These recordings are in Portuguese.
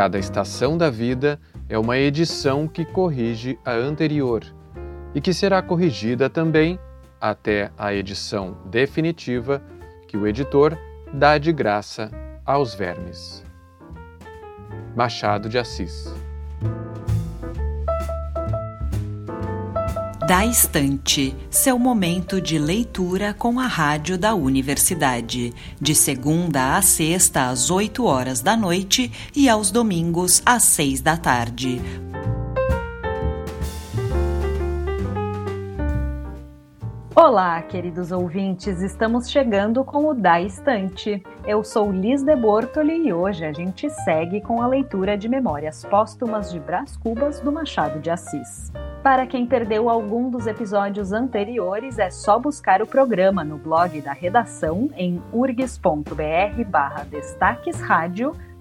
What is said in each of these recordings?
Cada estação da vida é uma edição que corrige a anterior e que será corrigida também até a edição definitiva que o editor dá de graça aos vermes. Machado de Assis Da Estante, seu momento de leitura com a rádio da universidade, de segunda a sexta às 8 horas da noite e aos domingos às 6 da tarde. Olá, queridos ouvintes, estamos chegando com o Da Estante. Eu sou Liz de Bortoli e hoje a gente segue com a leitura de Memórias Póstumas de Brás Cubas do Machado de Assis. Para quem perdeu algum dos episódios anteriores, é só buscar o programa no blog da redação em urgs.br barra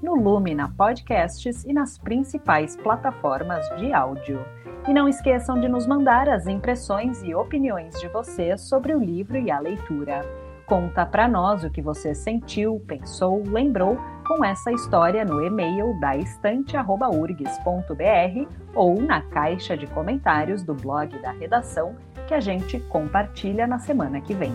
no Lumina Podcasts e nas principais plataformas de áudio. E não esqueçam de nos mandar as impressões e opiniões de vocês sobre o livro e a leitura. Conta para nós o que você sentiu, pensou, lembrou com essa história no e-mail da estante@urgs.br ou na caixa de comentários do blog da redação que a gente compartilha na semana que vem.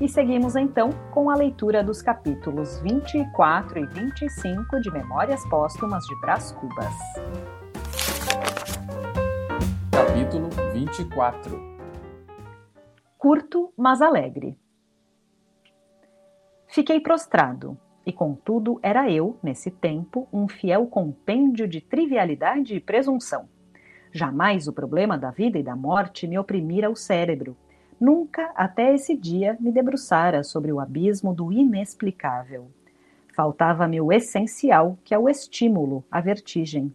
E seguimos então com a leitura dos capítulos 24 e 25 de Memórias Póstumas de Brás Cubas. Capítulo 24 Curto, mas alegre. Fiquei prostrado, e contudo era eu, nesse tempo, um fiel compêndio de trivialidade e presunção. Jamais o problema da vida e da morte me oprimira o cérebro. Nunca, até esse dia, me debruçara sobre o abismo do inexplicável. Faltava-me o essencial, que é o estímulo, a vertigem.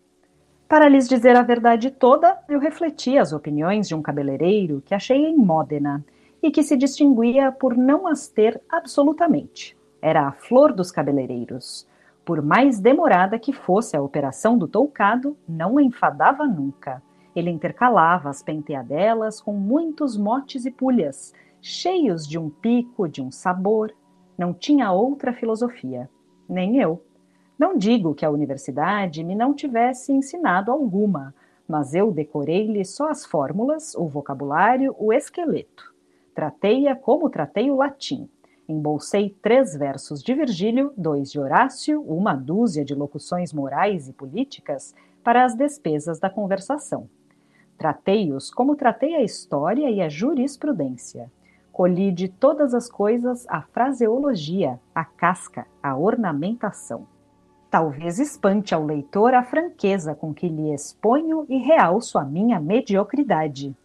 Para lhes dizer a verdade toda, eu refleti as opiniões de um cabeleireiro que achei em Módena e que se distinguia por não as ter absolutamente. Era a flor dos cabeleireiros. Por mais demorada que fosse a operação do toucado, não enfadava nunca. Ele intercalava as penteadelas com muitos motes e pulhas, cheios de um pico, de um sabor. Não tinha outra filosofia. Nem eu. Não digo que a universidade me não tivesse ensinado alguma, mas eu decorei-lhe só as fórmulas, o vocabulário, o esqueleto. Tratei-a como tratei o latim. Embolsei três versos de Virgílio, dois de Horácio, uma dúzia de locuções morais e políticas para as despesas da conversação. Tratei-os como tratei a história e a jurisprudência. Colhi de todas as coisas a fraseologia, a casca, a ornamentação. Talvez espante ao leitor a franqueza com que lhe exponho e realço a minha mediocridade.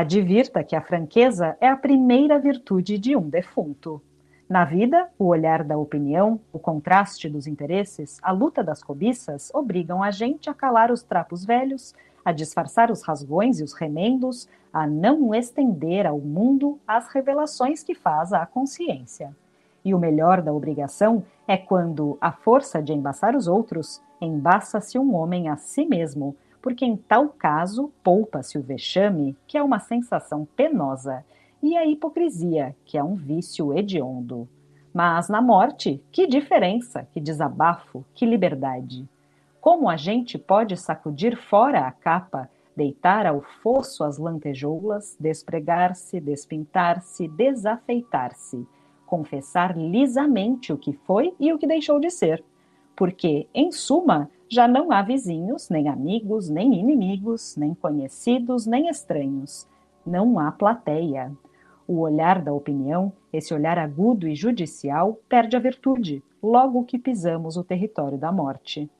Advirta que a franqueza é a primeira virtude de um defunto. Na vida, o olhar da opinião, o contraste dos interesses, a luta das cobiças obrigam a gente a calar os trapos velhos, a disfarçar os rasgões e os remendos, a não estender ao mundo as revelações que faz à consciência. E o melhor da obrigação é quando, à força de embaçar os outros, embaça-se um homem a si mesmo, porque em tal caso poupa-se o vexame, que é uma sensação penosa, e a hipocrisia, que é um vício hediondo. Mas na morte, que diferença, que desabafo, que liberdade! Como a gente pode sacudir fora a capa, deitar ao fosso as lantejoulas, despregar-se, despintar-se, desafeitar-se, confessar lisamente o que foi e o que deixou de ser, porque, em suma, já não há vizinhos, nem amigos, nem inimigos, nem conhecidos, nem estranhos. Não há plateia. O olhar da opinião, esse olhar agudo e judicial, perde a virtude, logo que pisamos o território da morte.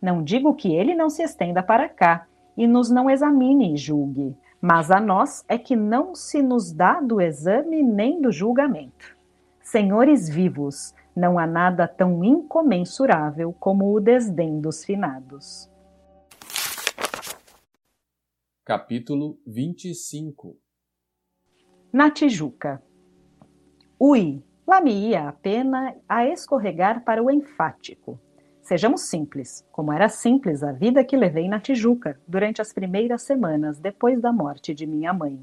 Não digo que ele não se estenda para cá e nos não examine e julgue, mas a nós é que não se nos dá do exame nem do julgamento. Senhores vivos, não há nada tão incomensurável como o desdém dos finados. Capítulo 25 Na Tijuca Ui, lá me ia a pena a escorregar para o enfático. Sejamos simples, como era simples a vida que levei na Tijuca durante as primeiras semanas depois da morte de minha mãe.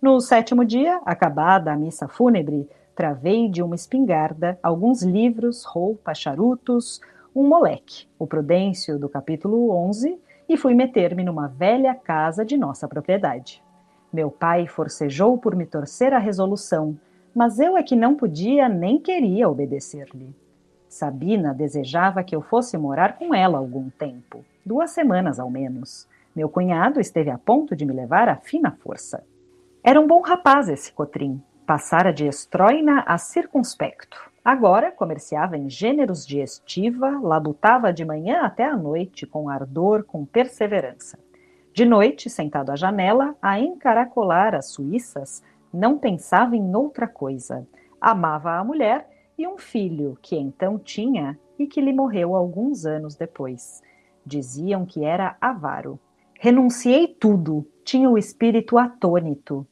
No sétimo dia, acabada a missa fúnebre, travei de uma espingarda alguns livros, roupa, charutos, um moleque, o Prudêncio do capítulo 11, e fui meter-me numa velha casa de nossa propriedade. Meu pai forcejou por me torcer a resolução, mas eu é que não podia nem queria obedecer-lhe. Sabina desejava que eu fosse morar com ela algum tempo, duas semanas ao menos. Meu cunhado esteve a ponto de me levar à fina força. Era um bom rapaz esse Cotrim, Passara de estroina a circunspecto. Agora comerciava em gêneros de estiva, labutava de manhã até à noite, com ardor, com perseverança. De noite, sentado à janela, a encaracolar as suíças, não pensava em outra coisa. Amava a mulher e um filho que então tinha e que lhe morreu alguns anos depois. Diziam que era avaro. Renunciei tudo, tinha o espírito atônito.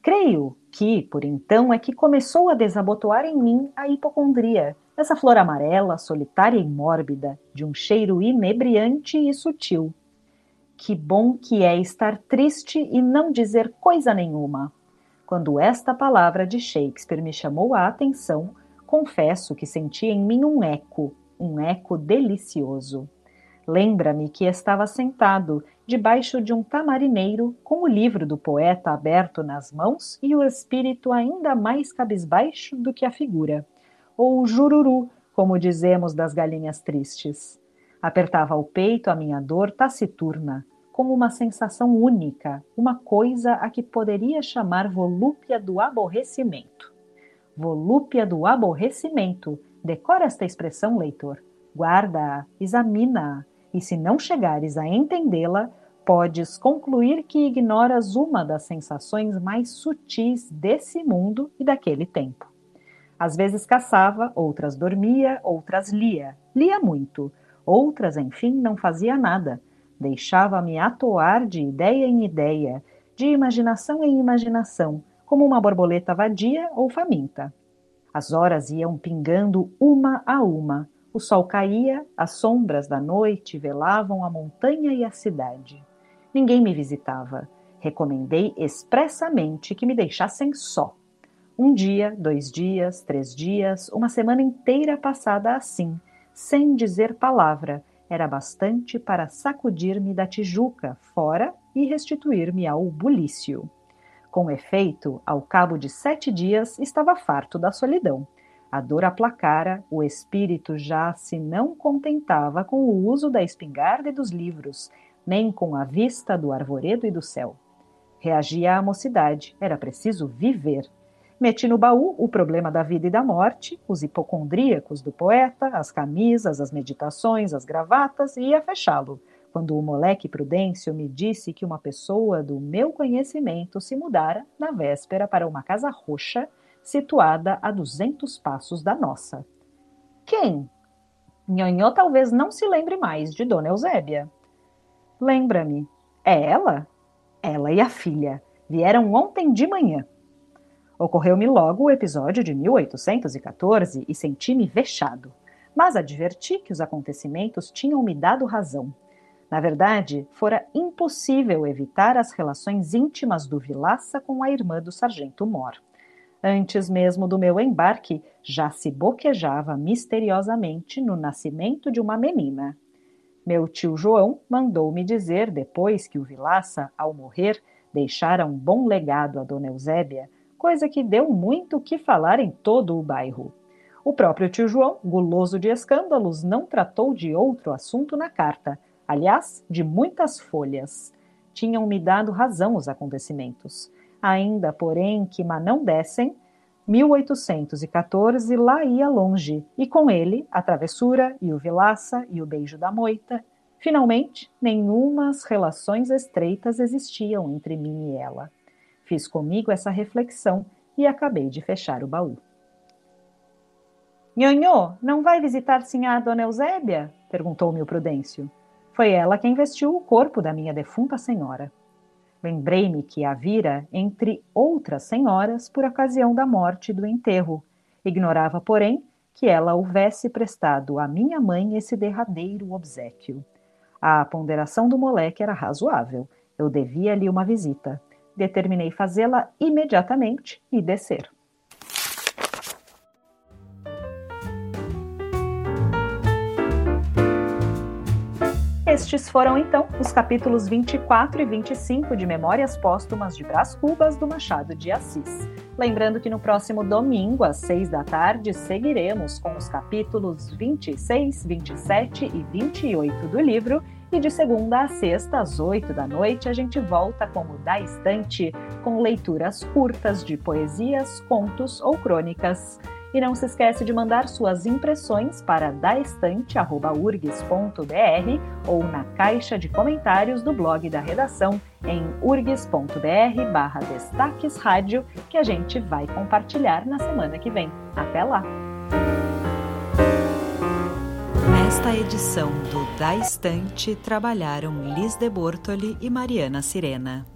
Creio que, por então, é que começou a desabotoar em mim a hipocondria, essa flor amarela, solitária e mórbida, de um cheiro inebriante e sutil. Que bom que é estar triste e não dizer coisa nenhuma. Quando esta palavra de Shakespeare me chamou a atenção, confesso que senti em mim um eco, um eco delicioso. Lembra-me que estava sentado debaixo de um tamarineiro, com o livro do poeta aberto nas mãos e o espírito ainda mais cabisbaixo do que a figura. Ou jururu, como dizemos das galinhas tristes. Apertava ao peito a minha dor taciturna, com uma sensação única, uma coisa a que poderia chamar volúpia do aborrecimento. Volúpia do aborrecimento. Decora esta expressão, leitor. Guarda-a, examina-a, e se não chegares a entendê-la, podes concluir que ignoras uma das sensações mais sutis desse mundo e daquele tempo. Às vezes caçava, outras dormia, outras lia. Lia muito. Outras, enfim, não fazia nada. Deixava-me atoar de ideia em ideia, de imaginação em imaginação, como uma borboleta vadia ou faminta. As horas iam pingando uma a uma, o sol caía, as sombras da noite velavam a montanha e a cidade. Ninguém me visitava. Recomendei expressamente que me deixassem só. Um dia, dois dias, três dias, uma semana inteira passada assim, sem dizer palavra, era bastante para sacudir-me da Tijuca fora e restituir-me ao bulício. Com efeito, ao cabo de sete dias, estava farto da solidão a dor aplacara, o espírito já se não contentava com o uso da espingarda e dos livros, nem com a vista do arvoredo e do céu. Reagia à mocidade, era preciso viver. Meti no baú o problema da vida e da morte, os hipocondríacos do poeta, as camisas, as meditações, as gravatas, e ia fechá-lo, quando o moleque Prudêncio me disse que uma pessoa do meu conhecimento se mudara, na véspera, para uma casa roxa situada a duzentos passos da nossa. Quem? Nhonhô talvez não se lembre mais de Dona Eusébia. Lembra-me. É ela? Ela e a filha vieram ontem de manhã. Ocorreu-me logo o episódio de 1814 e senti-me vexado, mas adverti que os acontecimentos tinham me dado razão. Na verdade, fora impossível evitar as relações íntimas do Vilaça com a irmã do sargento Mor. Antes mesmo do meu embarque, já se boquejava misteriosamente no nascimento de uma menina. Meu tio João mandou-me dizer, depois que o Vilaça, ao morrer, deixara um bom legado a Dona Eusébia, coisa que deu muito que falar em todo o bairro. O próprio tio João, guloso de escândalos, não tratou de outro assunto na carta, aliás, de muitas folhas. Tinham-me dado razão os acontecimentos ainda, porém, que não dessem, 1814 lá ia longe, e com ele a travessura e o vilaça e o beijo da moita. Finalmente, nenhumas relações estreitas existiam entre mim e ela. Fiz comigo essa reflexão e acabei de fechar o baú. Nhonhô, não vai visitar sinhá Dona Eusébia? perguntou-me o Prudêncio. Foi ela quem vestiu o corpo da minha defunta senhora. Lembrei-me que a vira entre outras senhoras por ocasião da morte e do enterro. Ignorava, porém, que ela houvesse prestado à minha mãe esse derradeiro obsequio. A ponderação do moleque era razoável. Eu devia-lhe uma visita. Determinei fazê-la imediatamente e descer. Estes foram então os capítulos 24 e 25 de Memórias Póstumas de Brás Cubas do Machado de Assis. Lembrando que no próximo domingo, às 6 da tarde, seguiremos com os capítulos 26, 27 e 28 do livro. E de segunda a sexta, às 8 da noite, a gente volta com o Da Estante, com leituras curtas de poesias, contos ou crônicas. E não se esquece de mandar suas impressões para daestante.urgs.br ou na caixa de comentários do blog da redação em urgs.br barra destaques rádio, que a gente vai compartilhar na semana que vem. Até lá! Nesta edição do Da Estante trabalharam Liz de Bortoli e Mariana Sirena.